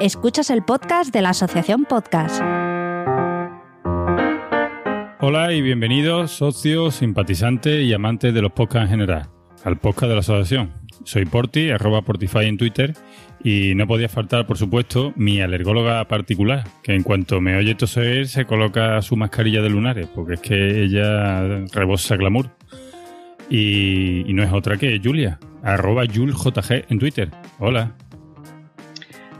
Escuchas el podcast de la Asociación Podcast. Hola y bienvenidos socios, simpatizantes y amantes de los podcasts en general, al podcast de la asociación. Soy Porti, arroba Portify en Twitter, y no podía faltar, por supuesto, mi alergóloga particular, que en cuanto me oye toser se coloca su mascarilla de lunares, porque es que ella rebosa glamour. Y, no es otra que Julia, arroba JulJG en Twitter. Hola.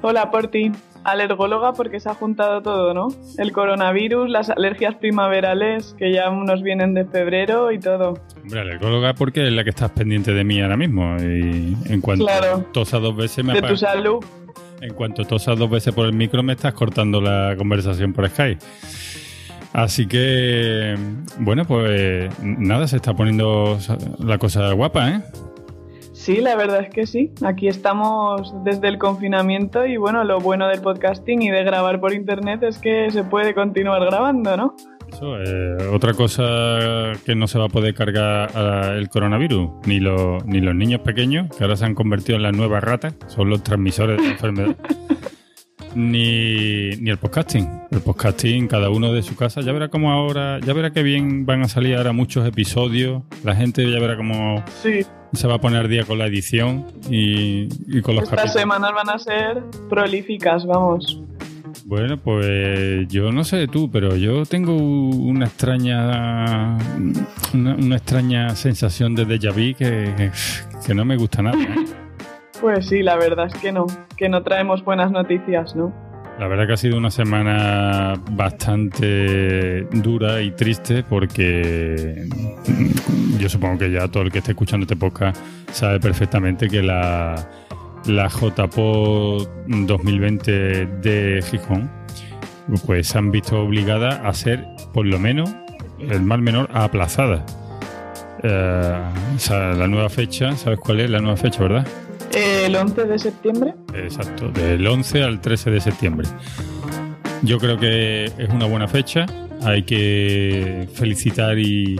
Hola, Porti. Alergóloga porque se ha juntado todo, ¿no? El coronavirus, las alergias primaverales que ya nos vienen de febrero y todo. Hombre, alergóloga porque es la que estás pendiente de mí ahora mismo. Y en cuanto Claro. tosa dos veces me De apaga- tu salud. En cuanto tosas dos veces por el micro, me estás cortando la conversación por Skype. Así que, bueno, pues nada, se está poniendo la cosa guapa, ¿eh? Sí, la verdad es que sí. Aquí estamos desde el confinamiento y bueno, lo bueno del podcasting y de grabar por internet es que se puede continuar grabando, ¿no? Eso, eh, otra cosa que no se va a poder cargar ah, el coronavirus, ni, los ni los niños pequeños, que ahora se han convertido en las nuevas ratas, son los transmisores de la enfermedad. Ni, ni el podcasting. El podcasting, cada uno de su casa. Ya verá cómo ahora, ya verá que bien van a salir ahora muchos episodios. La gente ya verá cómo Sí, se va a poner día con la edición y, y con los estas capítulos. semanas van a ser prolíficas, vamos. Bueno, pues yo no sé tú, pero yo tengo una extraña una, una extraña sensación de déjà vu que, que no me gusta nada. ¿eh? Pues sí, la verdad es que no, que no traemos buenas noticias, ¿no? La verdad que ha sido una semana bastante dura y triste porque yo supongo que ya todo el que esté escuchando este podcast sabe perfectamente que la, la JPO 2020 de Gijón pues se han visto obligadas a ser por lo menos el mal menor aplazada. Eh, o sea, la nueva fecha, ¿sabes cuál es la nueva fecha, verdad? El 11 de septiembre, Exacto, del 11 al 13 de septiembre. Yo creo que es una buena fecha. Hay que felicitar y,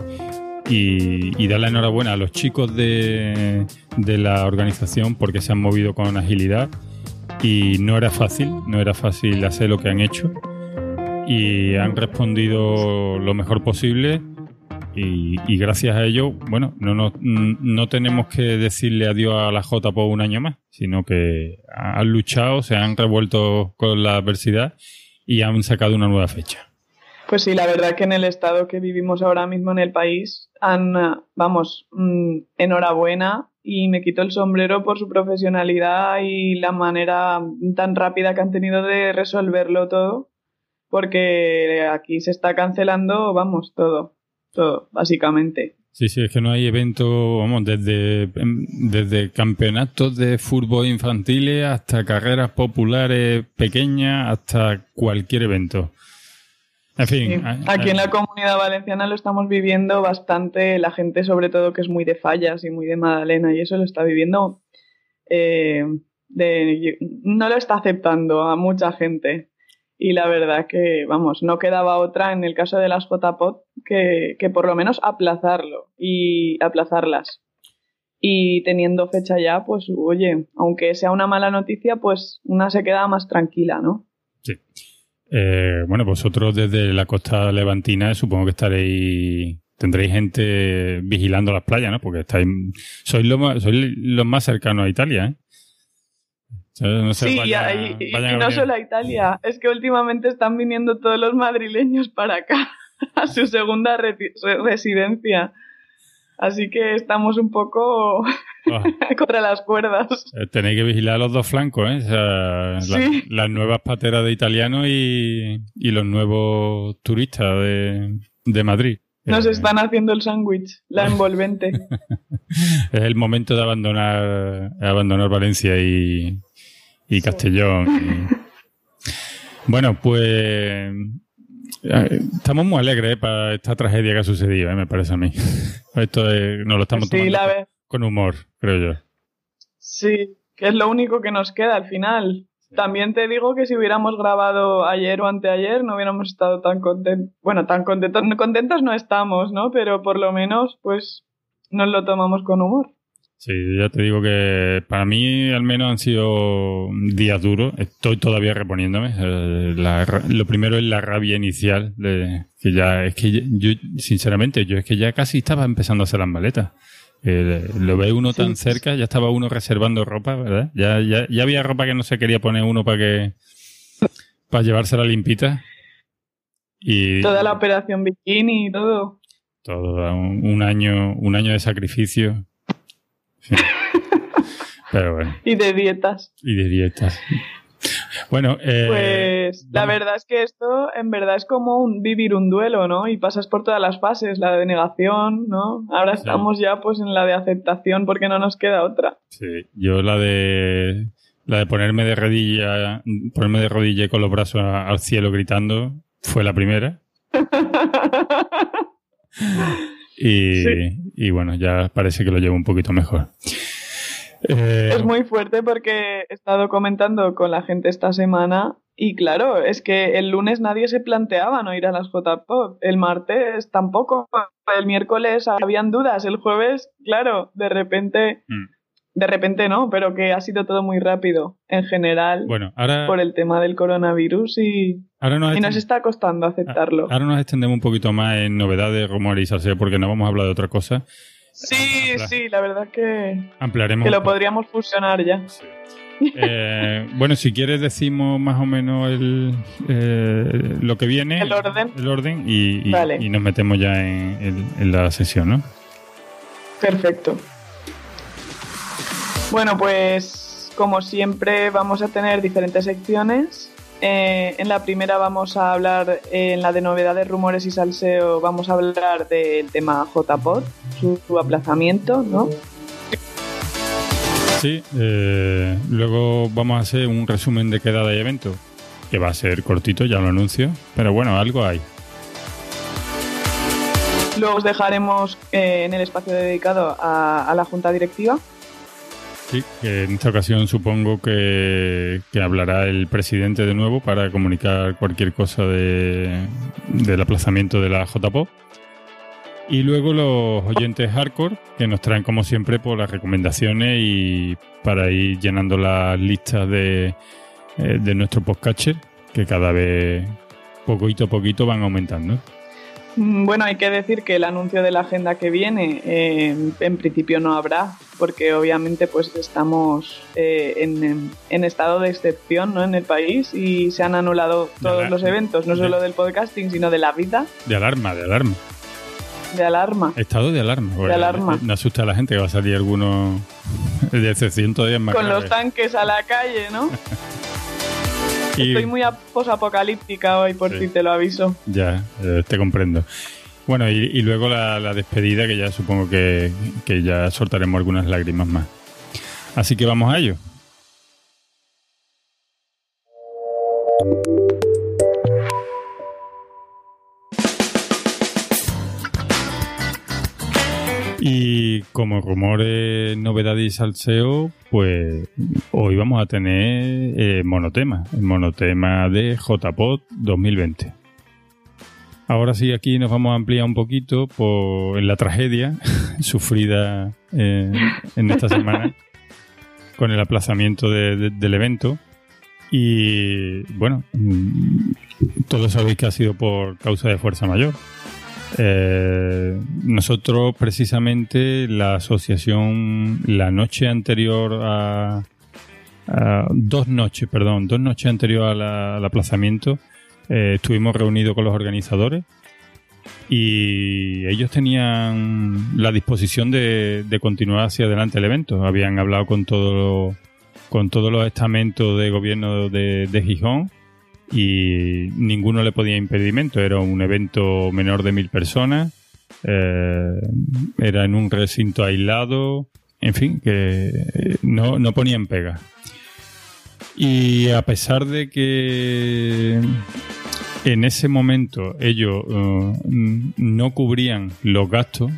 y, dar la enhorabuena a los chicos de, de la organización porque se han movido con agilidad y no era fácil, no era fácil hacer lo que han hecho y han respondido lo mejor posible y, y gracias a ello, bueno, no, no, no tenemos que decirle adiós a la JPO un año más, sino que han luchado, se han revuelto con la adversidad y han sacado una nueva fecha. Pues sí, la verdad que en el estado que vivimos ahora mismo en el país, han, vamos, mm, enhorabuena y me quito el sombrero por su profesionalidad y la manera tan rápida que han tenido de resolverlo todo, porque aquí se está cancelando, vamos, todo, todo, básicamente. Sí, sí, es que no hay evento, vamos, desde, em, desde campeonatos de fútbol infantiles hasta carreras populares pequeñas, hasta cualquier evento. En fin, Sí. Aquí en la comunidad valenciana lo estamos viviendo bastante, la gente sobre todo que es muy de fallas y muy de Madalena y eso lo está viviendo, eh, de, no lo está aceptando a mucha gente. Y la verdad que, vamos, no quedaba otra en el caso de las JPOT que, que por lo menos aplazarlo y aplazarlas. Y teniendo fecha ya, pues oye, aunque sea una mala noticia, pues una se queda más tranquila, ¿no? Sí. Eh, bueno, vosotros desde la costa levantina supongo que estaréis tendréis gente vigilando las playas, ¿no? Porque estáis sois los más, sois los más cercanos a Italia, ¿eh? No Sí, vaya- y, no solo a Italia, es que últimamente están viniendo todos los madrileños para acá, a su segunda re- residencia. Así que estamos un poco Ah, contra las cuerdas. eh, tenéis que vigilar los dos flancos, ¿eh? O sea, la- Sí. las nuevas pateras de italianos y, y los nuevos turistas de, de Madrid. Nos Eh, están haciendo el sándwich, la envolvente. Es el momento de abandonar, abandonar Valencia y, y Castellón. y- Bueno, pues eh, estamos muy alegres eh, para esta tragedia que ha sucedido, eh, me parece a mí. Esto es- nos lo estamos tomando con humor, creo yo. sí, que es lo único que nos queda al final. También te digo que si hubiéramos grabado ayer o anteayer no hubiéramos estado tan contentos. Bueno, tan contentos, contentos no estamos, ¿no? Pero por lo menos, pues, nos lo tomamos con humor. Sí, ya te digo que para mí al menos han sido días duros. Estoy todavía reponiéndome. Eh, lo primero es la rabia inicial de que ya es que yo, sinceramente, yo es que ya casi estaba empezando a hacer las maletas. Eh, lo ve uno tan cerca, ya estaba uno reservando ropa, ¿verdad? Ya, ya, ya había ropa que no se quería poner uno para que para llevársela limpita. Y toda la operación bikini y todo. Todo un año, un año de sacrificio Pero bueno. Y de dietas. Y de dietas. Bueno, eh, pues la verdad es que esto en verdad es como un vivir un duelo, ¿no? Y pasas por todas las fases, la de negación, ¿no? Ahora estamos ya pues en la de aceptación porque no nos queda otra. Sí, yo la de la de ponerme de rodilla, ponerme de rodilla con los brazos al cielo gritando fue la primera. Y, bueno, ya parece que lo llevo un poquito mejor. Eh, es muy fuerte porque he estado comentando con la gente esta semana y claro, es que el lunes nadie se planteaba no ir a las J-Pop, el martes tampoco, el miércoles habían dudas, el jueves, claro, de repente... Mm de repente no, pero que ha sido todo muy rápido en general bueno, ahora, por el tema del coronavirus y, nos, y nos está costando aceptarlo. Ahora nos extendemos un poquito más en novedades, rumores y porque no vamos a hablar de otra cosa. Sí, sí, la verdad que, Ampliaremos que lo podríamos fusionar ya. Eh, bueno, si quieres decimos más o menos el, eh, lo que viene. El orden. El orden y, y, nos metemos ya en, en la sesión, ¿no? Perfecto. Bueno, pues como siempre vamos a tener diferentes secciones. Eh, en la primera vamos a hablar, en la de novedades, rumores y salseo, vamos a hablar del tema JPod, su, su aplazamiento, ¿no? Sí, eh, luego vamos a hacer un resumen de quedada y evento, que va a ser cortito, ya lo anuncio, pero bueno, algo hay. Luego os dejaremos eh, en el espacio dedicado a la junta directiva Sí, en esta ocasión supongo que, hablará el presidente de nuevo para comunicar cualquier cosa de, del aplazamiento de la JPO. Y luego los oyentes hardcore que nos traen como siempre por las recomendaciones y para ir llenando las listas de, eh, de nuestro podcatcher que cada vez poquito a poquito van aumentando. Mm, bueno, hay que decir que el anuncio de la agenda que viene eh, en principio no habrá, porque obviamente pues estamos eh, en, estado de excepción ¿no? en el país y se han anulado todos los eventos, no solo del podcasting, sino de la vida. De alarma, de alarma. De alarma. Estado de alarma. de alarma. Me asusta a la gente que va a salir alguno de excepción todavía más. Con los tanques a la calle, ¿no? Estoy muy posapocalíptica hoy, por si te lo aviso. Ya, eh, te comprendo. Bueno, y, luego la, despedida, que ya supongo que, que ya soltaremos algunas lágrimas más. Así que vamos a ello. Y como rumores, novedades y salseo, pues hoy vamos a tener eh, monotema, el monotema de JPod 2020. Ahora sí, aquí nos vamos a ampliar un poquito por, en la tragedia sufrida eh, en esta semana con el aplazamiento del evento. Y bueno, mm, todos sabéis que ha sido por causa de fuerza mayor. Eh, nosotros precisamente la asociación la noche anterior a, dos noches, perdón, dos noches anterior al aplazamiento eh, estuvimos reunidos con los organizadores y ellos tenían la disposición de, continuar hacia adelante el evento. Habían hablado con todo con todos los estamentos de gobierno de Gijón y ninguno le podía impedimento. Era un evento menor de mil personas, eh, era en un recinto aislado, en fin, que no, no ponían pega. Y a pesar de que en ese momento ellos uh, no cubrían los gastos,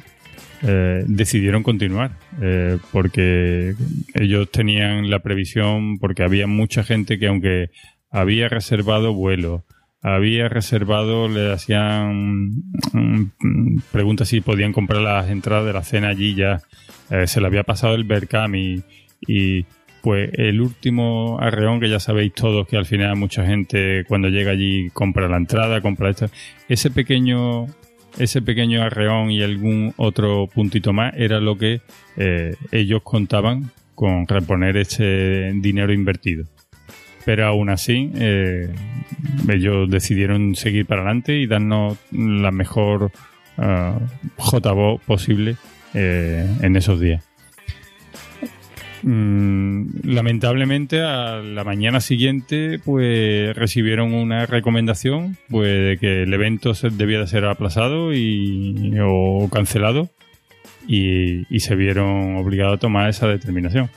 eh, decidieron continuar eh, porque ellos tenían la previsión, porque había mucha gente que aunque había reservado vuelo, había reservado, le hacían mm, preguntas si podían comprar las entradas de la cena allí ya. Eh, se le había pasado el Berkam y, pues el último arreón que ya sabéis todos que al final mucha gente cuando llega allí compra la entrada, compra esto. Ese pequeño ese pequeño arreón y algún otro puntito más era lo que eh, ellos contaban con reponer ese dinero invertido. Pero aún así, eh, ellos decidieron seguir para adelante y darnos la mejor uh, posible eh, en esos días. Mm, lamentablemente a la mañana siguiente pues recibieron una recomendación pues de que el evento debía de ser aplazado y, o cancelado y se vieron obligados a tomar esa determinación.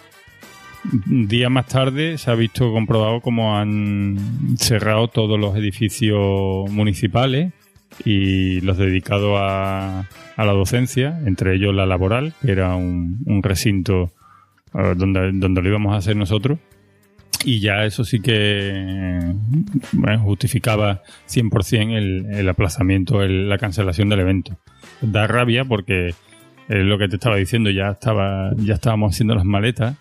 Días más tarde se ha visto comprobado cómo han cerrado todos los edificios municipales y los dedicados a, la docencia, entre ellos la laboral, que era un, recinto donde, donde lo íbamos a hacer nosotros. Y ya eso sí que justificaba 100% el, el aplazamiento, el, la cancelación del evento. Da rabia porque es lo que te estaba diciendo, ya estaba ya estábamos haciendo las maletas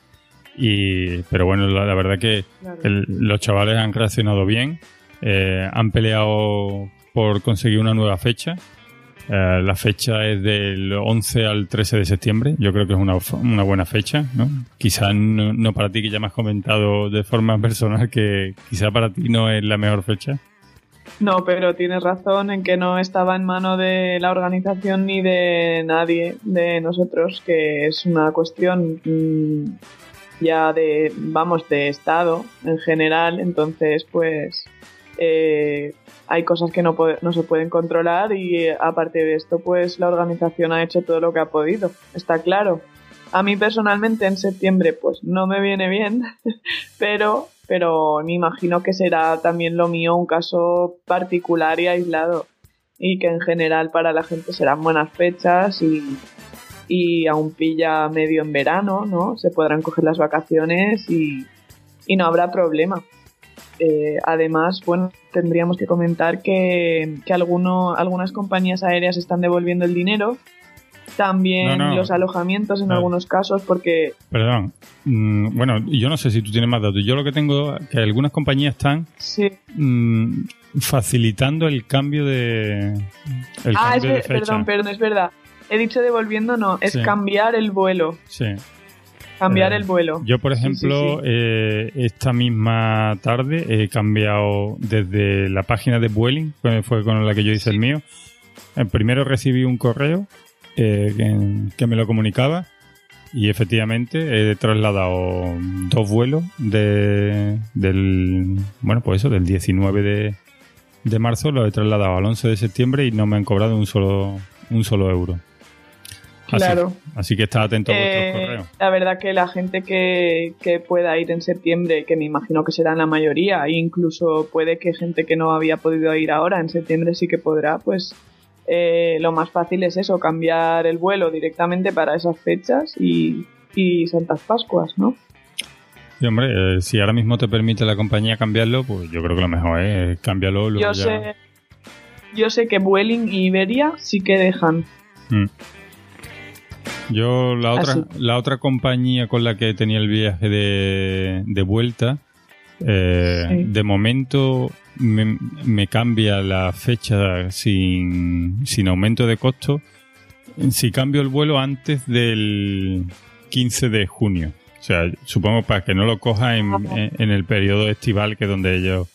y pero bueno la, verdad que los chavales han reaccionado bien eh, han peleado por conseguir una nueva fecha eh, la fecha es del 11 al 13 de septiembre. Yo creo que es una, una buena fecha, ¿no? Quizás no, para ti, que ya me has comentado de forma personal que quizá para ti no es la mejor fecha. No, pero tienes razón en que no estaba en mano de la organización ni de nadie de nosotros, que es una cuestión mm, ya de, vamos, de Estado en general. Entonces, pues, eh, hay cosas que no, no se pueden controlar y eh, aparte de esto, pues la organización ha hecho todo lo que ha podido, está claro. A mí personalmente en septiembre pues no me viene bien, pero, pero me imagino que será también lo mío un caso particular y aislado y que en general para la gente serán buenas fechas y, y aún pilla medio en verano, ¿no? Se podrán coger las vacaciones y, y no habrá problema. Eh, además, bueno, tendríamos que comentar que, que algunas compañías aéreas están devolviendo el dinero. También los alojamientos en algunos casos, porque. Perdón. Mm, bueno, yo no sé si tú tienes más datos. Yo lo que tengo que algunas compañías están mm, facilitando el cambio de. ah, es, perdón, perdón, es verdad. He dicho devolviendo, no, es cambiar el vuelo. Sí. Cambiar eh, el vuelo. Yo, por ejemplo, eh, esta misma tarde he cambiado desde la página de Vueling, fue con la que yo hice el mío. Eh, primero recibí un correo que, me lo comunicaba y efectivamente he trasladado dos vuelos de, del, bueno, pues eso, del 19 de, de marzo, lo he trasladado al 11 de septiembre y no me han cobrado un solo, un solo euro. Claro. Así, que está atento a vuestros eh, correos. La verdad que la gente que, pueda ir en septiembre, que me imagino que será la mayoría, e incluso puede que gente que no había podido ir ahora en septiembre sí que podrá, pues eh, lo más fácil es eso, cambiar el vuelo directamente para esas fechas y, y Santas Pascuas, ¿no? Sí, hombre, eh, si ahora mismo te permite la compañía cambiarlo, pues yo creo que lo mejor es cambiarlo. Yo, sé, yo sé que Vueling y Iberia sí que dejan. Mm. Yo, la otra, la otra compañía con la que tenía el viaje de, de vuelta, eh, de momento me, cambia la fecha sin, sin aumento de costo. Si cambio el vuelo antes del 15 de junio. O sea, supongo para que no lo coja en, en, el periodo estival, que es donde ellos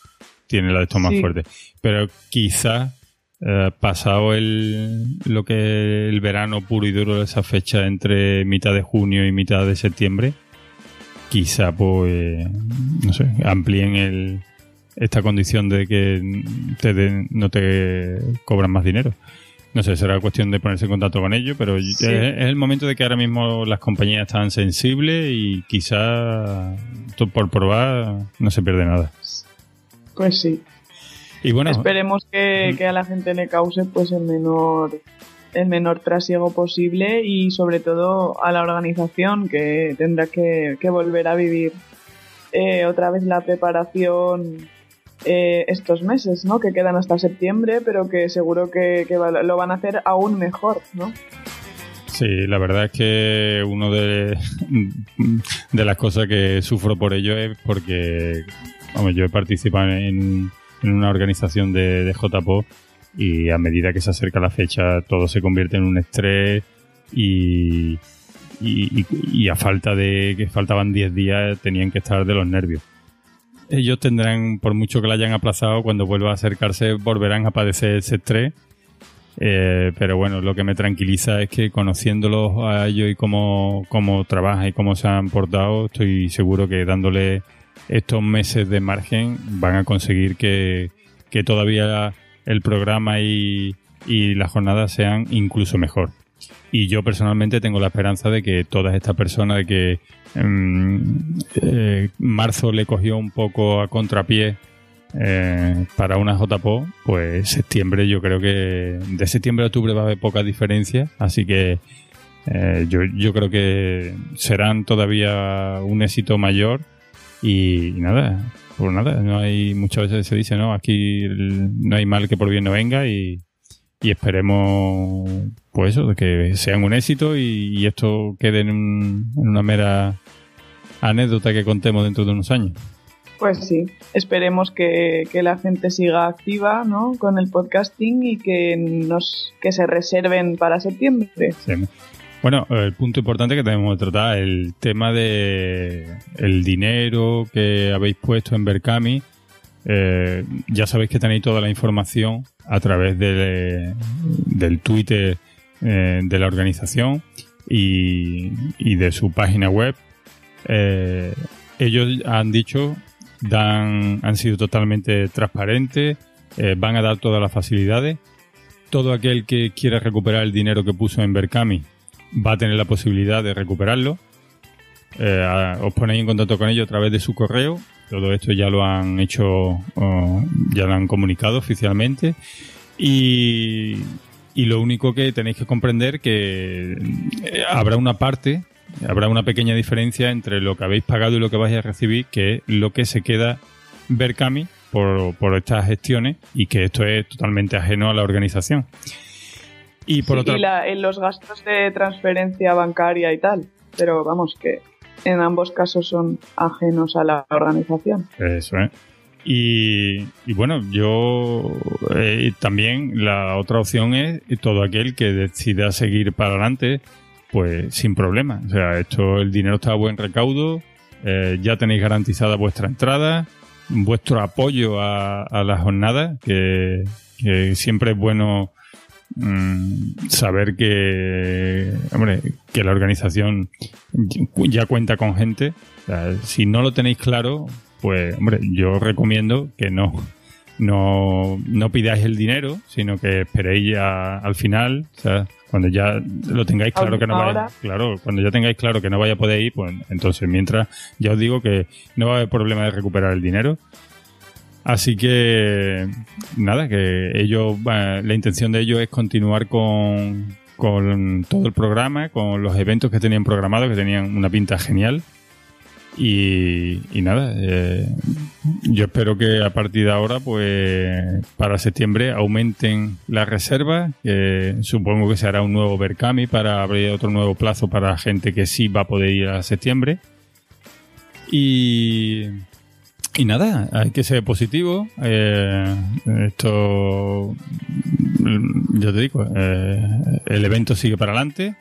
tienen la de esto más fuerte. Pero quizás eh, pasado el, lo que el verano puro y duro de esa fecha entre mitad de junio y mitad de septiembre, quizá pues, no sé, amplíen el, esta condición de que te no te cobran más dinero. No sé, será cuestión de ponerse en contacto con ellos, pero es, el momento de que ahora mismo las compañías están sensibles y quizá por probar no se pierde nada. Pues sí. Y bueno, Esperemos que, a la gente le cause pues el menor el menor trasiego posible y sobre todo a la organización que tendrá que, volver a vivir eh, otra vez la preparación eh, estos meses, ¿no? Que quedan hasta septiembre, pero que seguro que, lo van a hacer aún mejor, ¿no? Sí, la verdad es que uno de, de las cosas que sufro por ello es porque vamos, yo he participado en, una organización de, JPO y a medida que se acerca la fecha todo se convierte en un estrés y, y, a falta de que faltaban 10 días tenían que estar de los nervios. Ellos tendrán, por mucho que la hayan aplazado, cuando vuelva a acercarse volverán a padecer ese estrés. Eh, pero bueno, lo que me tranquiliza es que conociéndolos a ellos y cómo, cómo trabajan y cómo se han portado, estoy seguro que dándole estos meses de margen van a conseguir que, que todavía el programa y, y la jornada sean incluso mejor. Y yo personalmente tengo la esperanza de que todas estas personas, de que em, eh, marzo le cogió un poco a contrapié eh, para una JPO, pues septiembre yo creo que de septiembre a octubre va a haber poca diferencia, así que eh, yo, yo creo que serán todavía un éxito mayor y nada, por nada, no hay, muchas veces se dice, no, aquí no hay mal que por bien no venga y, esperemos, pues eso, que sean un éxito y, esto quede en, una mera anécdota que contemos dentro de unos años. Pues sí, esperemos que, la gente siga activa ¿no? con el podcasting y que nos que se reserven para septiembre. Bueno, el punto importante que tenemos que tratar, el tema de el dinero que habéis puesto en Berkami. Eh, ya sabéis que tenéis toda la información a través de, del Twitter eh, de la organización y, de su página web. Eh, ellos han dicho, dan, han sido totalmente transparentes, van a dar todas las facilidades. Todo aquel que quiera recuperar el dinero que puso en Berkami va a tener la posibilidad de recuperarlo. Eh, os ponéis en contacto con ellos a través de su correo. Todo esto ya lo han hecho, ya lo han comunicado oficialmente. Y, lo único que tenéis que comprender que eh, habrá una parte, habrá una pequeña diferencia entre lo que habéis pagado y lo que vais a recibir, que es lo que se queda Berkami por estas gestiones y que esto es totalmente ajeno a la organización. Y por en los gastos de transferencia bancaria y tal. Pero vamos, que en ambos casos son ajenos a la organización. Eso es. Y, bueno, yo eh, también la otra opción es todo aquel que decida seguir para adelante, pues sin problema. O sea, esto, el dinero está a buen recaudo, eh, ya tenéis garantizada vuestra entrada, vuestro apoyo a, la jornada, que, que siempre es bueno Mm, saber que, hombre, que la organización ya cuenta con gente. si no lo tenéis claro, pues, hombre, yo recomiendo que no, no, no pidáis el dinero, sino que esperéis ya al final, o sea, cuando ya lo tengáis claro que no vaya, claro, cuando ya tengáis claro que no vaya a poder ir, pues entonces mientras ya os digo que no va a haber problema de recuperar el dinero Así que nada, que ellos, la intención de ellos es continuar con, todo el programa, con los eventos que tenían programados, que tenían una pinta genial. Y, nada, eh, yo espero que a partir de ahora, pues para septiembre aumenten las reservas, supongo que se hará un nuevo Berkami para abrir otro nuevo plazo para gente que sí va a poder ir a septiembre. Y y nada, hay que ser positivo. Eh, esto, yo te digo, eh, el evento sigue para adelante.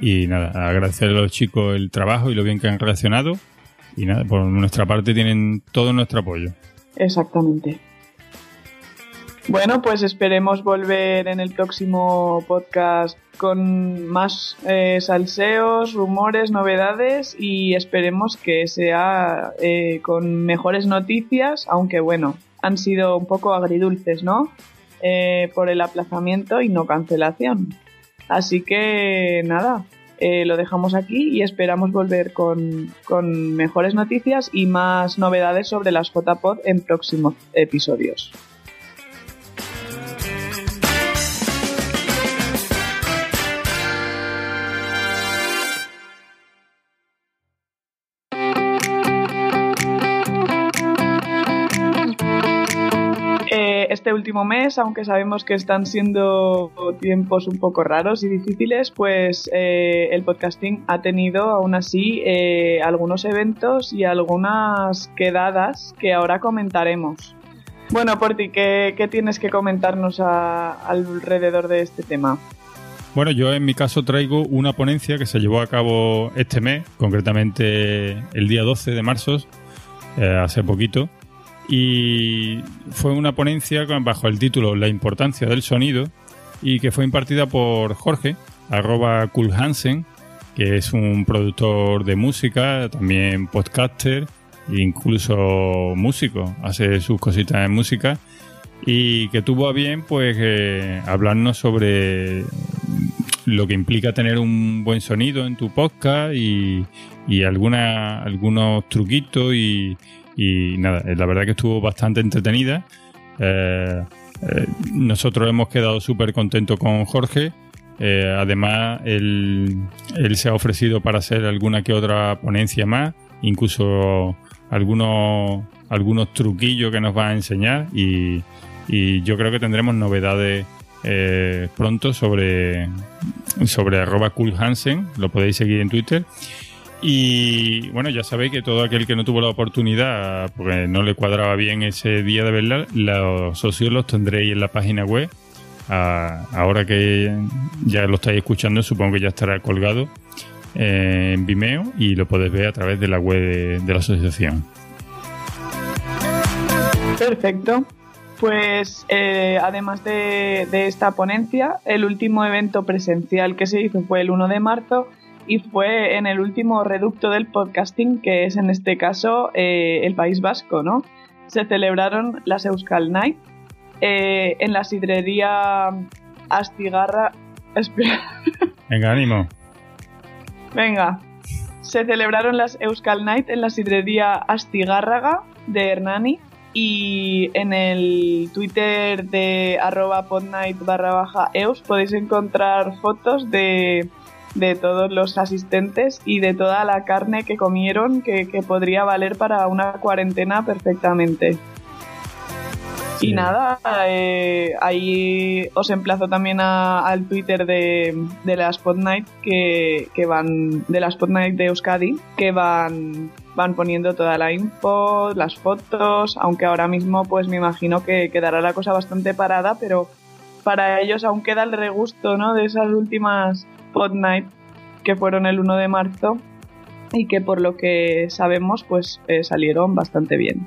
Y nada, agradecer a los chicos el trabajo y lo bien que han reaccionado. Y nada, por nuestra parte tienen todo nuestro apoyo. Exactamente. Bueno, pues esperemos volver en el próximo podcast con más eh, salseos, rumores, novedades y esperemos que sea eh, con mejores noticias, aunque bueno, han sido un poco agridulces, ¿no? Eh, por el aplazamiento y no cancelación. Así que nada, lo dejamos aquí y esperamos volver con, con mejores noticias y más novedades sobre las JPod en próximos episodios. Este último mes, aunque sabemos que están siendo tiempos un poco raros y difíciles, pues eh, el podcasting ha tenido aún así eh, algunos eventos y algunas quedadas que ahora comentaremos. Bueno, Porti, ¿qué, tienes que comentarnos alrededor de este tema? Bueno, yo en mi caso traigo una ponencia que se llevó a cabo este mes, concretamente el día 12 de marzo, eh, hace poquito, y fue una ponencia bajo el título La importancia del sonido y que fue impartida por Jorge, arroba Hansen, que es un productor de música, también podcaster incluso músico, hace sus cositas en música y que tuvo a bien pues eh, hablarnos sobre lo que implica tener un buen sonido en tu podcast y, y alguna, algunos truquitos y, y, nada, la verdad que estuvo bastante entretenida. Eh, eh, nosotros hemos quedado súper contentos con Jorge. además, él, él se ha ofrecido para hacer alguna que otra ponencia más, incluso algunos, algunos truquillos que nos va a enseñar y, yo creo que tendremos novedades eh, pronto sobre, sobre arroba coolhansen, lo podéis seguir en Twitter. Y bueno, ya sabéis que todo aquel que no tuvo la oportunidad, porque no le cuadraba bien ese día de verla, los socios los tendréis en la página web. ahora que ya lo estáis escuchando, supongo que ya estará colgado en Vimeo y lo podéis ver a través de la web de, la asociación. Perfecto. Pues eh, además de, esta ponencia, el último evento presencial que se hizo fue el 1 de marzo y fue en el último reducto del podcasting, que es en este caso eh, el País Vasco, ¿no? Se celebraron las Euskal Night eh, en la sidrería Astigarra. Venga, ánimo. Venga. Se celebraron las Euskal Night en la sidrería Astigárraga de Hernani y en el Twitter de arroba podnight barra baja eus podéis encontrar fotos de, todos los asistentes y de toda la carne que comieron que podría valer para una cuarentena perfectamente. Y nada, eh, ahí os emplazo también al Twitter de, de la Spotnight que, que, van, de la Spotnight de Euskadi, que van, van poniendo toda la info, las fotos, aunque ahora mismo pues me imagino que quedará la cosa bastante parada, pero para ellos aún queda el regusto, ¿no? De esas últimas Spotnight que fueron el 1 de marzo y que por lo que sabemos pues eh, salieron bastante bien.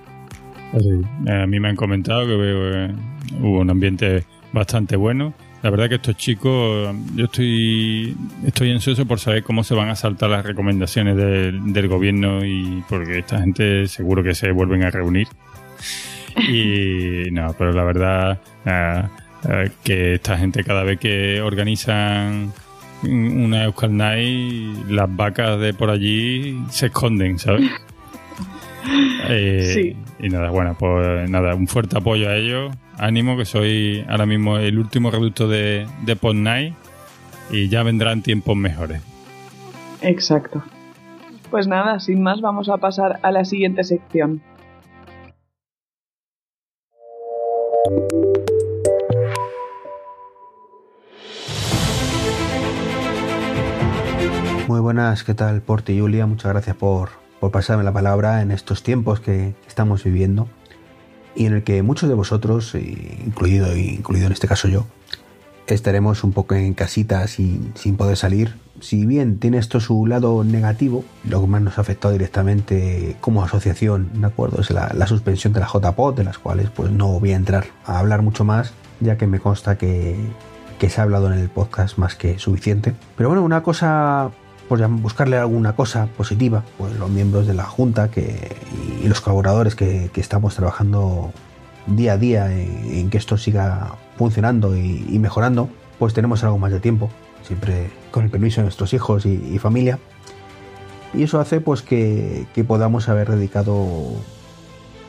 A mí me han comentado que eh, hubo un ambiente bastante bueno. La verdad que estos chicos, yo estoy estoy ansioso por saber cómo se van a saltar las recomendaciones del, gobierno y porque esta gente seguro que se vuelven a reunir. Y no, pero la verdad eh, eh, que esta gente cada vez que organizan una Euskal Night, las vacas de por allí se esconden, ¿sabes? Eh, y nada, bueno, pues nada, un fuerte apoyo a ellos. Ánimo, que soy ahora mismo el último reducto de, de Pod Night y ya vendrán tiempos mejores. Exacto. Pues nada, sin más, vamos a pasar a la siguiente sección. Buenas, ¿qué tal, Porti y Julia? Muchas gracias por, por pasarme la palabra en estos tiempos que estamos viviendo y en el que muchos de vosotros, incluido, incluido en este caso yo, estaremos un poco en casita sin, sin poder salir. Si bien tiene esto su lado negativo, lo que más nos ha afectado directamente como asociación, ¿de acuerdo? Es la, suspensión de la JPOT, de las cuales pues no voy a entrar a hablar mucho más, ya que me consta que, que se ha hablado en el podcast más que suficiente. Pero bueno, una cosa por buscarle alguna cosa positiva, pues los miembros de la Junta que, y los colaboradores que, estamos trabajando día a día en, que esto siga funcionando y, mejorando, pues tenemos algo más de tiempo, siempre con el permiso de nuestros hijos y, familia. Y eso hace pues que, podamos haber dedicado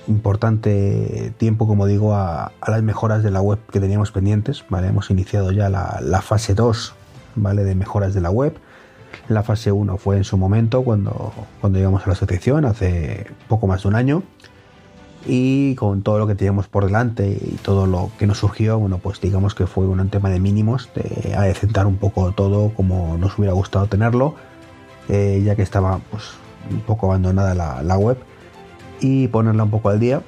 importante tiempo, como digo, a, las mejoras de la web que teníamos pendientes. Hemos iniciado ya la, la fase 2 ¿vale? de mejoras de la web la fase 1 fue en su momento cuando, cuando llegamos a la asociación, hace poco más de un año. y con todo lo que teníamos por delante y todo lo que nos surgió, bueno, pues digamos que fue un tema de mínimos, de adecentar un poco todo como nos hubiera gustado tenerlo, eh, ya que estaba pues un poco abandonada la, web y ponerla un poco al día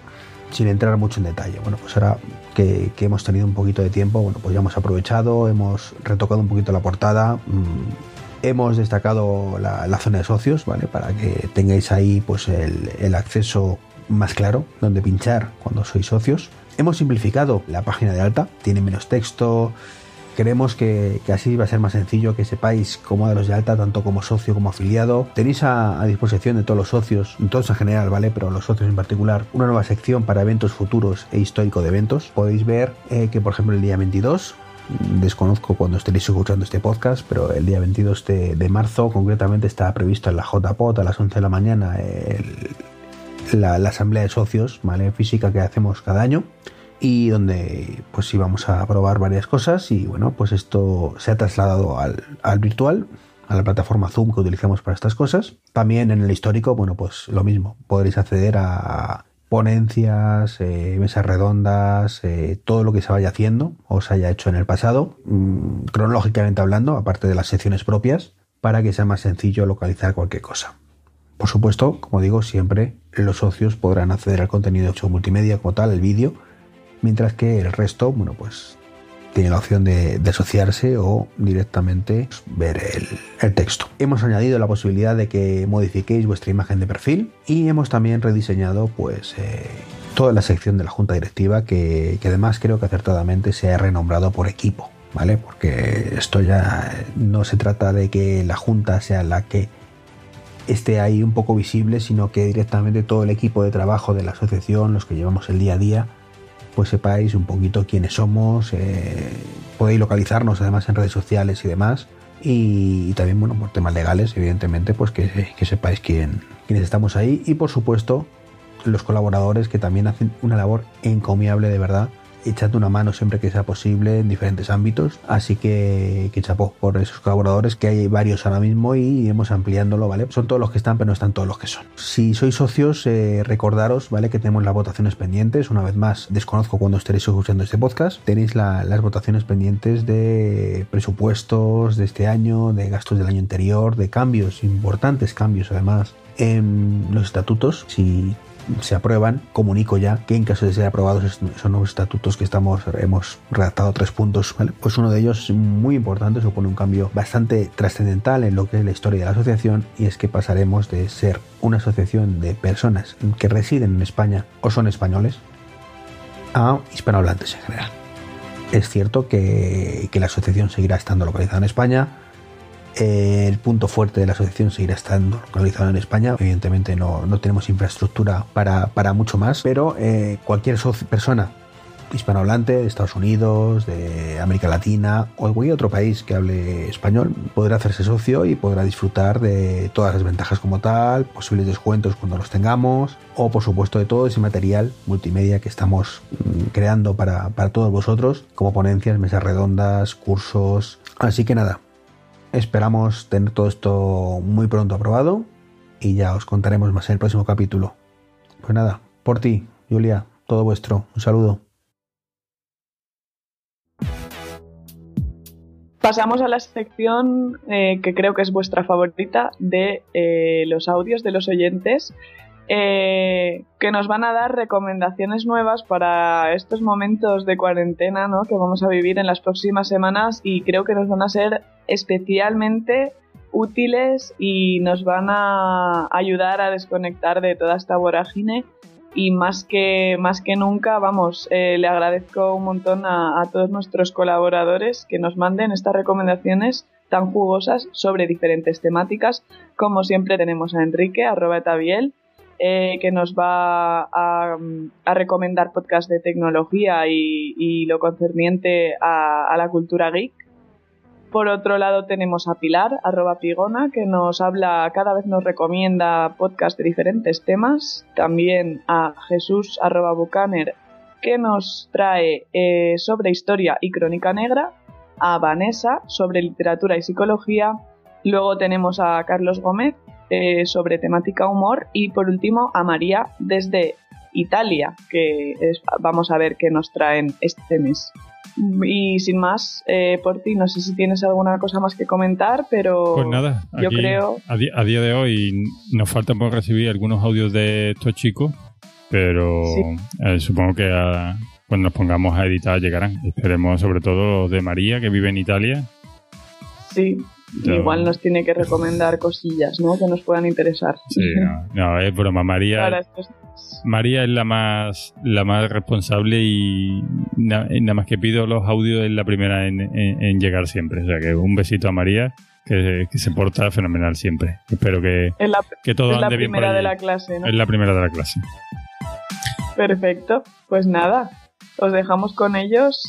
sin entrar mucho en detalle. Bueno, pues ahora que, hemos tenido un poquito de tiempo, bueno, pues ya hemos aprovechado, hemos retocado un poquito la portada, mm, hemos destacado la, zona de socios, ¿vale? Para que tengáis ahí pues el, acceso más claro donde pinchar cuando sois socios. Hemos simplificado la página de alta, tiene menos texto. Creemos que, así va a ser más sencillo que sepáis cómo daros de alta, tanto como socio como afiliado. Tenéis a, disposición de todos los socios, todos en general, ¿vale? Pero los socios en particular, una nueva sección para eventos futuros e histórico de eventos. Podéis ver eh, que, por ejemplo, el día 22 desconozco cuando estéis escuchando este podcast, pero el día 22 de, de, marzo concretamente está previsto en la JPOT a las 11 de la mañana la, asamblea de socios, ¿vale? Física que hacemos cada año y donde pues íbamos a probar varias cosas y bueno, pues esto se ha trasladado al, virtual, a la plataforma Zoom que utilizamos para estas cosas. También en el histórico, bueno, pues lo mismo, podréis acceder a ponencias, eh, mesas redondas, eh, todo lo que se vaya haciendo o se haya hecho en el pasado, mm, cronológicamente hablando, aparte de las secciones propias, para que sea más sencillo localizar cualquier cosa. Por supuesto, como digo, siempre los socios podrán acceder al contenido hecho multimedia como tal, el vídeo, mientras que el resto, bueno, pues tiene la opción de, asociarse o directamente ver el, texto. Hemos añadido la posibilidad de que modifiquéis vuestra imagen de perfil y hemos también rediseñado pues eh, toda la sección de la junta directiva que, que además creo que acertadamente se ha renombrado por equipo. ¿Vale? Porque esto ya no se trata de que la junta sea la que esté ahí un poco visible, sino que directamente todo el equipo de trabajo de la asociación, los que llevamos el día a día, pues sepáis un poquito quiénes somos, eh, podéis localizarnos además en redes sociales y demás. Y, también, bueno, por temas legales, evidentemente, pues que, sepáis quién, quiénes estamos ahí. Y por supuesto, los colaboradores que también hacen una labor encomiable de verdad echando una mano siempre que sea posible en diferentes ámbitos. Así que, que chapó por esos colaboradores, que hay varios ahora mismo y iremos ampliándolo, ¿vale? Son todos los que están, pero no están todos los que son. Si sois socios, eh, recordaros, ¿vale? Que tenemos las votaciones pendientes. Una vez más, desconozco cuando estaréis escuchando este podcast. Tenéis las votaciones pendientes de presupuestos de este año, de gastos del año anterior, de cambios, importantes cambios además en los estatutos. Si se aprueban, comunico ya que en caso de ser aprobados son nuevos estatutos que estamos hemos redactado tres puntos, pues uno de ellos muy importante, supone un cambio bastante trascendental en lo que es la historia de la asociación y es que pasaremos de ser una asociación de personas que residen en España o son españoles a hispanohablantes en general. Es cierto que, que la asociación seguirá estando localizada en España, el punto fuerte de la asociación seguirá estando localizado en España. Evidentemente no, tenemos infraestructura para, mucho más, pero eh, cualquier persona hispanohablante de Estados Unidos, de América Latina o cualquier otro país que hable español podrá hacerse socio y podrá disfrutar de todas las ventajas como tal, posibles descuentos cuando los tengamos o por supuesto de todo ese material multimedia que estamos mm, creando para, para todos vosotros como ponencias, mesas redondas, cursos. Así que nada, Esperamos tener todo esto muy pronto aprobado y ya os contaremos más en el próximo capítulo. Pues nada, por ti, Julia, todo vuestro. Un saludo. Pasamos a la sección eh, que creo que es vuestra favorita de eh, los audios de los oyentes eh, que nos van a dar recomendaciones nuevas para estos momentos de cuarentena ¿no? que vamos a vivir en las próximas semanas y creo que nos van a ser especialmente útiles y nos van a ayudar a desconectar de toda esta vorágine y más que, más que nunca, vamos, eh, le agradezco un montón a, todos nuestros colaboradores que nos manden estas recomendaciones tan jugosas sobre diferentes temáticas. Como siempre tenemos a Enrique, arroba etabiel, eh, que nos va a, recomendar podcasts de tecnología y, lo concerniente a, la cultura geek. Por otro lado tenemos a Pilar, Pigona, que nos habla, cada vez nos recomienda podcasts de diferentes temas. También a Jesús, Bucaner, que nos trae eh, sobre historia y crónica negra. A Vanessa, sobre literatura y psicología. Luego tenemos a Carlos Gómez, eh, sobre temática humor y por último a María desde Italia, que vamos a ver qué nos traen este mes. Y sin más, eh, por ti, no sé si tienes alguna cosa más que comentar, pero pues nada, yo creo... A día, de hoy nos falta por recibir algunos audios de estos chicos, pero eh, supongo que cuando nos pongamos a editar llegarán. Esperemos sobre todo los de María, que vive en Italia. Sí, igual nos tiene que recomendar cosillas, ¿no? Que nos puedan interesar. Sí, no, es broma. María, María es la más, la más responsable y nada más que pido los audios es la primera en, llegar siempre. O sea que un besito a María. Que, se porta fenomenal siempre. Espero que, que todo ande bien. Es la primera de la clase, ¿no? Es la primera de la clase. Perfecto. Pues nada, os dejamos con ellos.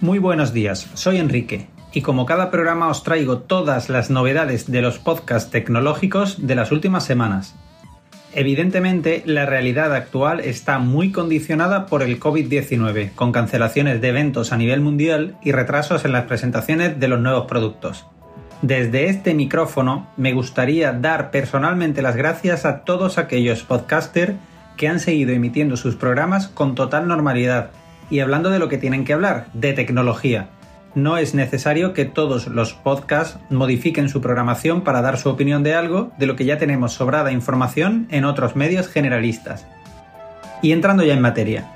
Muy buenos días, soy Enrique y como cada programa os traigo todas las novedades de los podcasts tecnológicos de las últimas semanas. Evidentemente, la realidad actual está muy condicionada por el COVID-19, con cancelaciones de eventos a nivel mundial y retrasos en las presentaciones de los nuevos productos. Desde este micrófono me gustaría dar personalmente las gracias a todos aquellos podcasters que han seguido emitiendo sus programas con total normalidad y hablando de lo que tienen que hablar, de tecnología no es necesario que todos los podcasts modifiquen su programación para dar su opinión de algo de lo que ya tenemos sobrada información en otros medios generalistas. Y entrando ya en materia.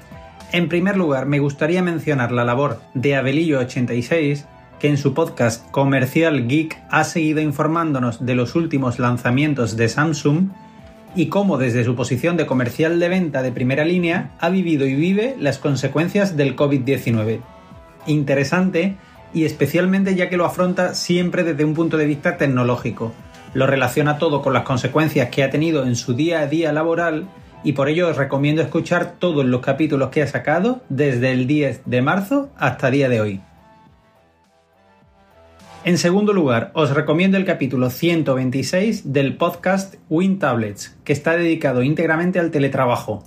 En primer lugar, me gustaría mencionar la labor de Abelillo86, que en su podcast Comercial Geek ha seguido informándonos de los últimos lanzamientos de Samsung y cómo desde su posición de comercial de venta de primera línea ha vivido y vive las consecuencias del COVID-19 interesante y especialmente ya que lo afronta siempre desde un punto de vista tecnológico. Lo relaciona todo con las consecuencias que ha tenido en su día a día laboral y por ello os recomiendo escuchar todos los capítulos que ha sacado desde el 10 de marzo hasta día de hoy. En segundo lugar, os recomiendo el capítulo 126 del podcast Win Tablets, que está dedicado íntegramente al teletrabajo,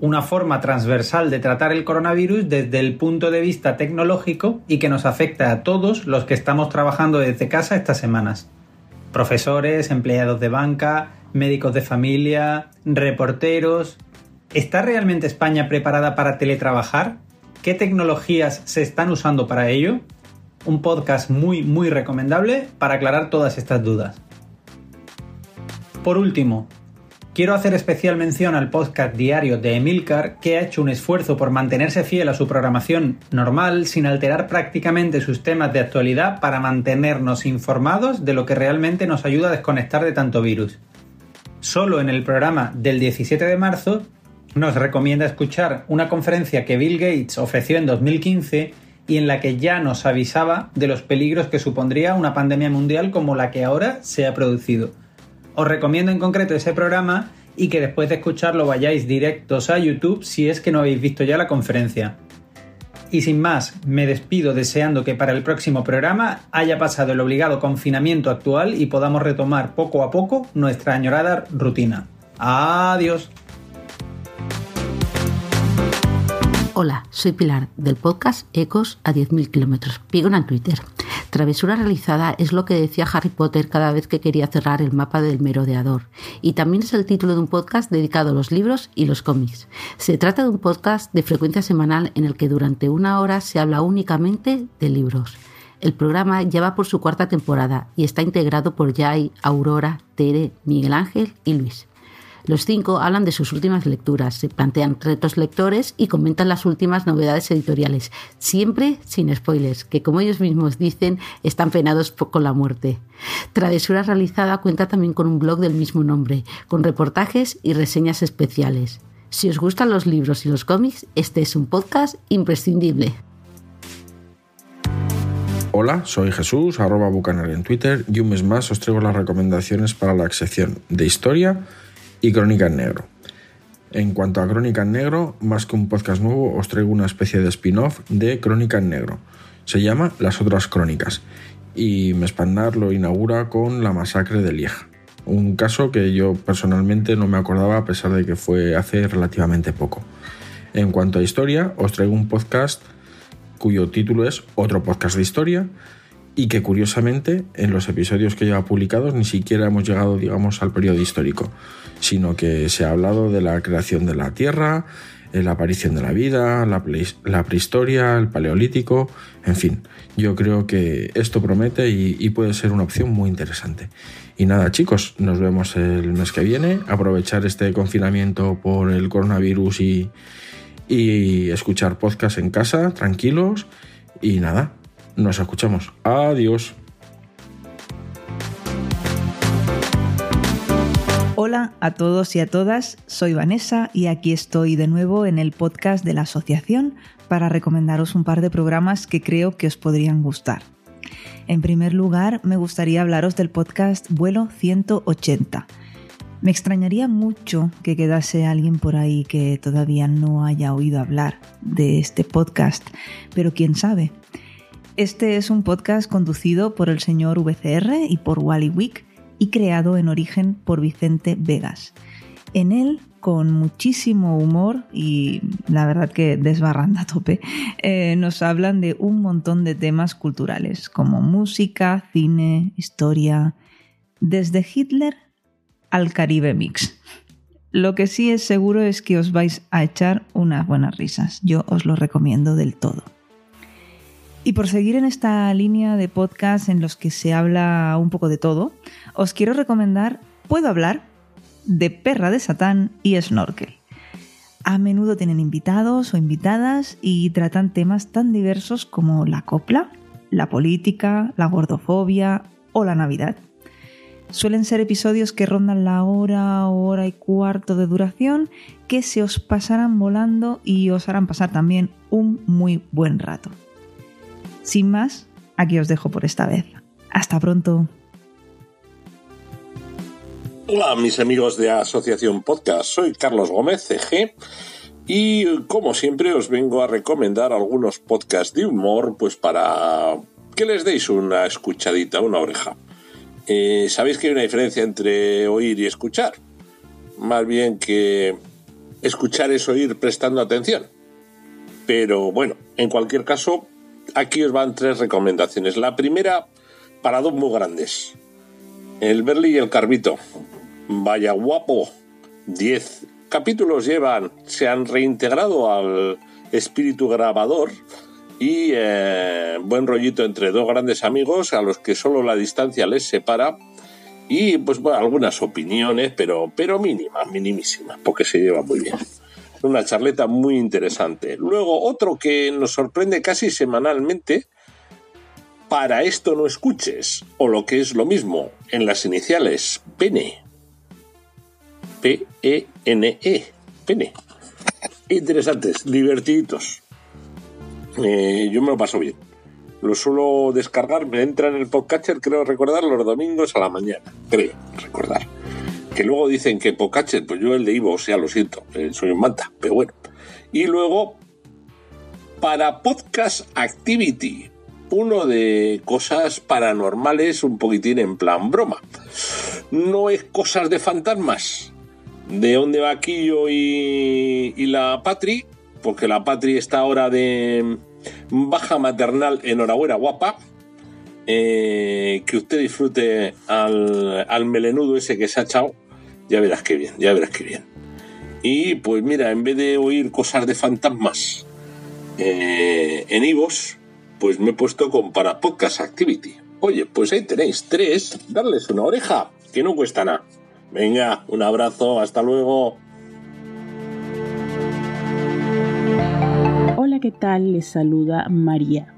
una forma transversal de tratar el coronavirus desde el punto de vista tecnológico y que nos afecta a todos los que estamos trabajando desde casa estas semanas. Profesores, empleados de banca, médicos de familia, reporteros. ¿Está realmente España preparada para teletrabajar? ¿Qué tecnologías se están usando para ello? Un podcast muy, muy recomendable para aclarar todas estas dudas. Por último, Quiero hacer especial mención al podcast diario de Emilcar, que ha hecho un esfuerzo por mantenerse fiel a su programación normal sin alterar prácticamente sus temas de actualidad para mantenernos informados de lo que realmente nos ayuda a desconectar de tanto virus. Solo en el programa del 17 de marzo nos recomienda escuchar una conferencia que Bill Gates ofreció en 2015 y en la que ya nos avisaba de los peligros que supondría una pandemia mundial como la que ahora se ha producido os recomiendo en concreto ese programa y que después de escucharlo vayáis directos a YouTube si es que no habéis visto ya la conferencia. Y sin más, me despido deseando que para el próximo programa haya pasado el obligado confinamiento actual y podamos retomar poco a poco nuestra añorada rutina. Adiós. Hola, soy Pilar del podcast Ecos a 10.000 kilómetros. Pigona en Twitter. Travesura realizada es lo que decía Harry Potter cada vez que quería cerrar el mapa del merodeador. Y también es el título de un podcast dedicado a los libros y los cómics. Se trata de un podcast de frecuencia semanal en el que durante una hora se habla únicamente de libros. El programa ya va por su cuarta temporada y está integrado por Jai, Aurora, Tere, Miguel Ángel y Luis. Los cinco hablan de sus últimas lecturas, se plantean retos lectores y comentan las últimas novedades editoriales, siempre sin spoilers, que como ellos mismos dicen, están penados con la muerte. Travesura Realizada cuenta también con un blog del mismo nombre, con reportajes y reseñas especiales. Si os gustan los libros y los cómics, este es un podcast imprescindible. Hola, soy Jesús, arroba bucanar en Twitter y un mes más os traigo las recomendaciones para la sección de historia y Crónica en Negro. En cuanto a Crónica en Negro, más que un podcast nuevo, os traigo una especie de spin-off de Crónica en Negro. Se llama Las otras crónicas y Mespandar lo inaugura con la masacre de Lieja. Un caso que yo personalmente no me acordaba a pesar de que fue hace relativamente poco. En cuanto a historia, os traigo un podcast cuyo título es Otro podcast de historia y que curiosamente en los episodios que lleva publicados ni siquiera hemos llegado, digamos, al periodo histórico, sino que se ha hablado de la creación de la Tierra, la aparición de la vida, la, prehistoria, el paleolítico, en fin, yo creo que esto promete y, puede ser una opción muy interesante. Y nada chicos, nos vemos el mes que viene, aprovechar este confinamiento por el coronavirus y, y escuchar podcast en casa, tranquilos, y nada, nos escuchamos. Adiós. Hola a todos y a todas, soy Vanessa y aquí estoy de nuevo en el podcast de la asociación para recomendaros un par de programas que creo que os podrían gustar. En primer lugar, me gustaría hablaros del podcast Vuelo 180. Me extrañaría mucho que quedase alguien por ahí que todavía no haya oído hablar de este podcast, pero quién sabe. Este es un podcast conducido por el señor VCR y por Wally Wick y creado en origen por Vicente Vegas. En él, con muchísimo humor y la verdad que desbarrando a tope, eh, nos hablan de un montón de temas culturales como música, cine, historia, desde Hitler al Caribe Mix. Lo que sí es seguro es que os vais a echar unas buenas risas. Yo os lo recomiendo del todo. Y por seguir en esta línea de podcast en los que se habla un poco de todo, os quiero recomendar Puedo hablar de Perra de Satán y Snorkel. A menudo tienen invitados o invitadas y tratan temas tan diversos como la copla, la política, la gordofobia o la Navidad. Suelen ser episodios que rondan la hora, hora y cuarto de duración, que se os pasarán volando y os harán pasar también un muy buen rato. Sin más, aquí os dejo por esta vez. Hasta pronto. Hola mis amigos de Asociación Podcast, soy Carlos Gómez, CG, y como siempre os vengo a recomendar algunos podcasts de humor, pues para que les deis una escuchadita, una oreja. Eh, Sabéis que hay una diferencia entre oír y escuchar, más bien que escuchar es oír prestando atención. Pero bueno, en cualquier caso, aquí os van tres recomendaciones. La primera, para dos muy grandes. El Berli y el Carbito. Vaya guapo. Diez capítulos llevan, se han reintegrado al espíritu grabador y eh, buen rollito entre dos grandes amigos a los que solo la distancia les separa y pues algunas opiniones, pero, pero mínimas, minimísimas, porque se lleva muy bien una charleta muy interesante. Luego, otro que nos sorprende casi semanalmente, para esto no escuches, o lo que es lo mismo, en las iniciales, pene. P-E-N-E, pene. Interesantes, divertiditos. Eh, yo me lo paso bien. Lo suelo descargar, me entra en el podcatcher, creo recordar, los domingos a la mañana. Creo recordar que luego dicen que Pocachet, pues yo el de Ivo, o sea, lo siento, soy un manta, pero bueno. Y luego, para Podcast Activity, uno de cosas paranormales un poquitín en plan broma. No es cosas de fantasmas, de dónde va Quillo y, y la Patri, porque la Patri está ahora de baja maternal, enhorabuena guapa. Eh, que usted disfrute al, al melenudo ese que se ha echado ya verás qué bien, ya verás qué bien. Y pues mira, en vez de oír cosas de fantasmas eh, en Ivos, pues me he puesto con para Podcast Activity. Oye, pues ahí tenéis tres, darles una oreja, que no cuesta nada. Venga, un abrazo, hasta luego. Hola, ¿qué tal? Les saluda María.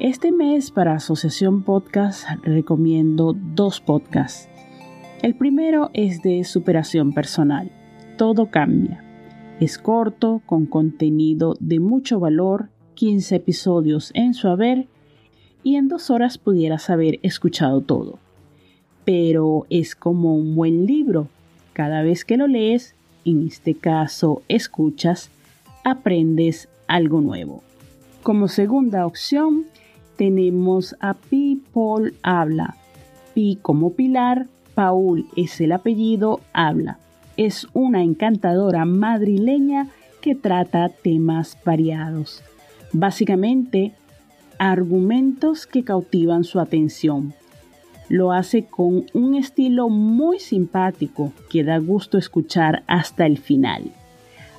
Este mes para Asociación Podcast recomiendo dos podcasts. El primero es de superación personal. Todo cambia. Es corto, con contenido de mucho valor, 15 episodios en su haber y en dos horas pudieras haber escuchado todo. Pero es como un buen libro. Cada vez que lo lees, en este caso escuchas, aprendes algo nuevo. Como segunda opción, tenemos a People Habla. Pi como Pilar, Paul es el apellido, habla. Es una encantadora madrileña que trata temas variados. Básicamente, argumentos que cautivan su atención. Lo hace con un estilo muy simpático que da gusto escuchar hasta el final.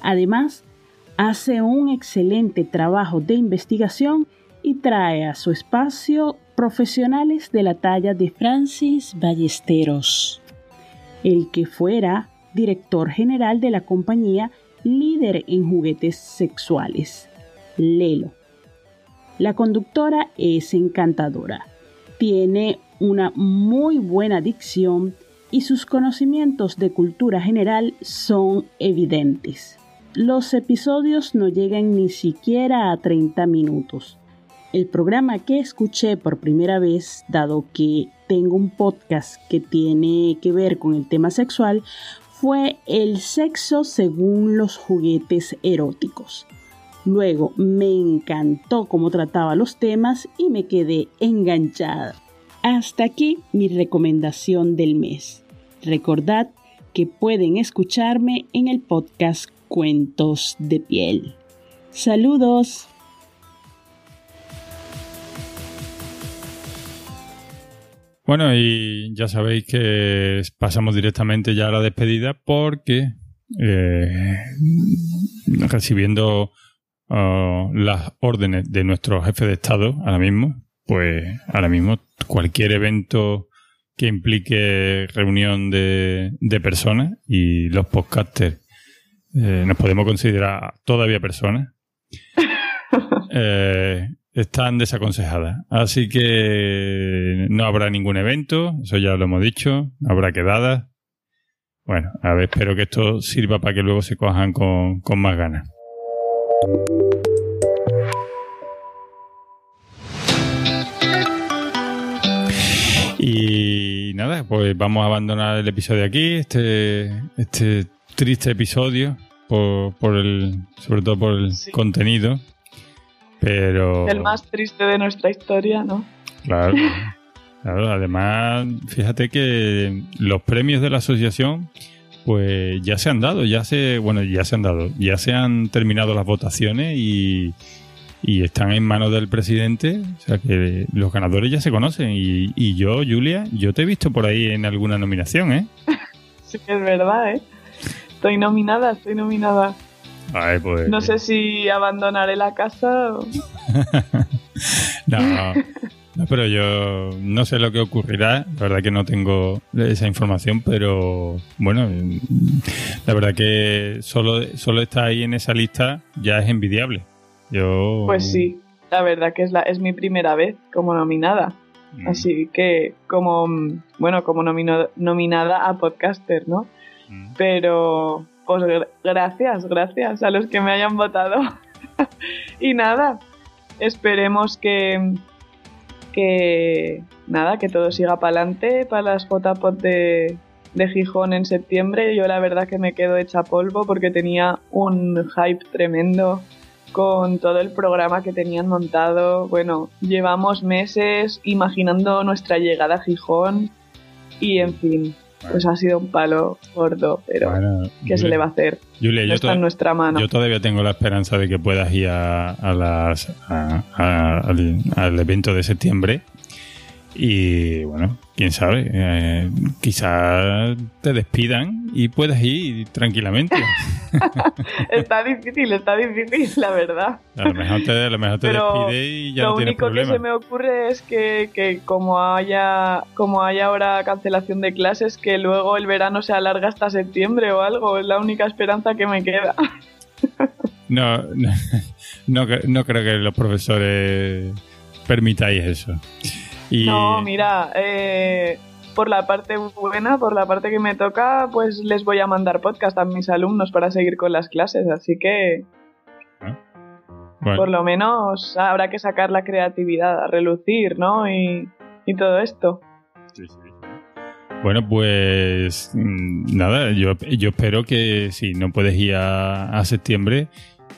Además, hace un excelente trabajo de investigación y trae a su espacio profesionales de la talla de Francis Ballesteros, el que fuera director general de la compañía líder en juguetes sexuales, Lelo. La conductora es encantadora, tiene una muy buena dicción y sus conocimientos de cultura general son evidentes. Los episodios no llegan ni siquiera a 30 minutos. El programa que escuché por primera vez, dado que tengo un podcast que tiene que ver con el tema sexual, fue el sexo según los juguetes eróticos. Luego me encantó cómo trataba los temas y me quedé enganchada. Hasta aquí mi recomendación del mes. Recordad que pueden escucharme en el podcast Cuentos de Piel. Saludos. Bueno, y ya sabéis que pasamos directamente ya a la despedida porque eh, recibiendo uh, las órdenes de nuestro jefe de Estado ahora mismo, pues ahora mismo cualquier evento que implique reunión de, de personas y los podcasters eh, nos podemos considerar todavía personas, eh, están desaconsejadas. Así que no habrá ningún evento, eso ya lo hemos dicho, habrá quedadas. Bueno, a ver, espero que esto sirva para que luego se cojan con, con más ganas. Y nada, pues vamos a abandonar el episodio aquí, este, este triste episodio, por, por el, sobre todo por el contenido. Pero. El más triste de nuestra historia, ¿no? Claro. claro, además, fíjate que los premios de la asociación, pues ya se han dado, ya se, bueno, ya se han dado, ya se han terminado las votaciones y, y están en manos del presidente, o sea que los ganadores ya se conocen. Y, y yo, Julia, yo te he visto por ahí en alguna nominación, ¿eh? sí, es verdad, ¿eh? Estoy nominada, estoy nominada. Ay, pues, no sé si abandonaré la casa o... no, no, pero yo no sé lo que ocurrirá. La verdad que no tengo esa información, pero bueno, la verdad que solo, solo está ahí en esa lista ya es envidiable. Yo... Pues sí, la verdad que es, la, es mi primera vez como nominada. Mm. Así que como, bueno, como nomino, nominada a podcaster, ¿no? Mm. Pero pues gracias, gracias a los que me hayan votado. y nada, esperemos que, que nada, que todo siga para adelante para las JPOT de, de Gijón en septiembre. Yo la verdad que me quedo hecha polvo porque tenía un hype tremendo con todo el programa que tenían montado. Bueno, llevamos meses imaginando nuestra llegada a Gijón y en fin, pues ha sido un palo gordo, pero Bueno, ¿qué se le va a hacer? Julia, No yo, está to- en nuestra mano. yo todavía tengo la esperanza de que puedas ir a, a las, a- a- al, al evento de septiembre. Y bueno, quién sabe, eh, quizás te despidan y puedas ir tranquilamente. está difícil, está difícil, la verdad. A lo mejor te, a lo mejor te despide y ya Lo no tienes único que problema. se me ocurre es que, que como haya como haya ahora cancelación de clases, que luego el verano se alarga hasta septiembre o algo. Es la única esperanza que me queda. No, no, no, no creo que los profesores permitáis eso. Y, No, mira, eh, por la parte buena, por la parte que me toca, pues les voy a mandar podcast a mis alumnos para seguir con las clases. Así que bueno, por lo menos habrá que sacar la creatividad a relucir, ¿no? Y, y todo esto. Bueno, pues mm, nada, yo, yo espero que si no puedes ir a, a septiembre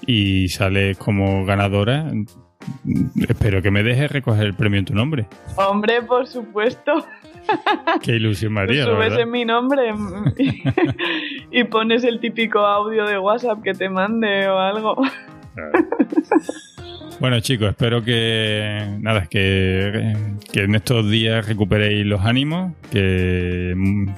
y sales como ganadora, espero que me dejes recoger el premio en tu nombre. Hombre, por supuesto. Qué ilusión Tú María, la subes verdad. en mi nombre y, y pones el típico audio de WhatsApp que te mande o algo. Bueno, chicos, espero que nada, que, que en estos días recuperéis los ánimos, que,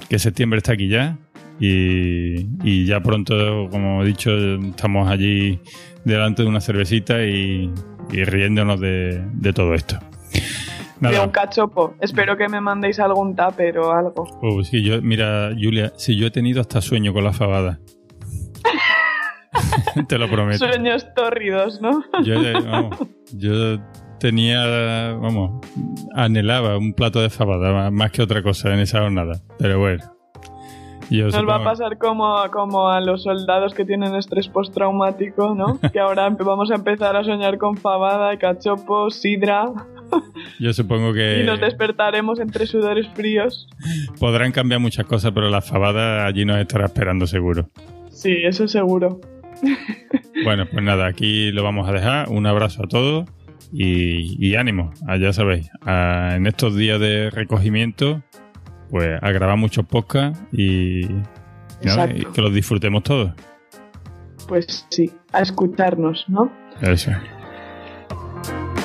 que septiembre está aquí ya y, y ya pronto, como he dicho, estamos allí delante de una cervecita y, y riéndonos de, de todo esto. De un cachopo. Espero que me mandéis algún tupper o algo. Oh, sí, yo, mira, Julia, si yo he tenido hasta sueño con la fabada. Te lo prometo. Sueños tórridos, ¿no? Yo, eh, vamos, yo tenía, vamos, anhelaba un plato de fabada más que otra cosa en esa jornada. Pero bueno, yo Nos va a pasar como, como a los soldados que tienen estrés postraumático, ¿no? que ahora vamos a empezar a soñar con fabada, cachopo, sidra yo supongo y nos que despertaremos entre sudores fríos. podrán cambiar muchas cosas, pero la fabada allí nos estará esperando seguro. Sí, eso seguro. Bueno, pues nada, aquí lo vamos a dejar. Un abrazo a todos y, y ánimo. Ya sabéis, en estos días de recogimiento, pues a grabar muchos podcasts y, que los disfrutemos todos. Pues sí, a escucharnos, ¿no? Eso.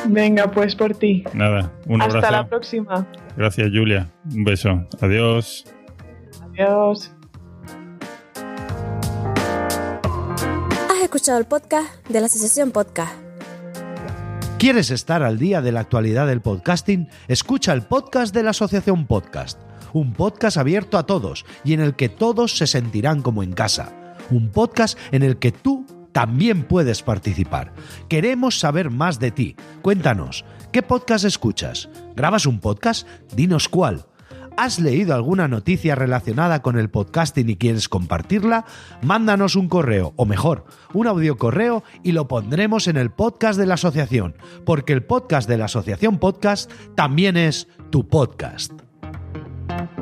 Venga, pues por ti. Nada, un Hasta abrazo. la próxima. Gracias, Julia. Un beso. Adiós. Adiós. Has escuchado el podcast de la Asociación Podcast. ¿Quieres estar al día de la actualidad del podcasting? Escucha el podcast de la Asociación Podcast, un podcast abierto a todos y en el que todos se sentirán como en casa, un podcast en el que tú también puedes participar. Queremos saber más de ti. Cuéntanos, ¿qué podcast escuchas? ¿Grabas un podcast? Dinos cuál. ¿Has leído alguna noticia relacionada con el podcasting y quieres compartirla? Mándanos un correo, o mejor, un audio correo y lo pondremos en el podcast de la asociación, porque el podcast de la asociación podcast también es tu podcast. Thank you.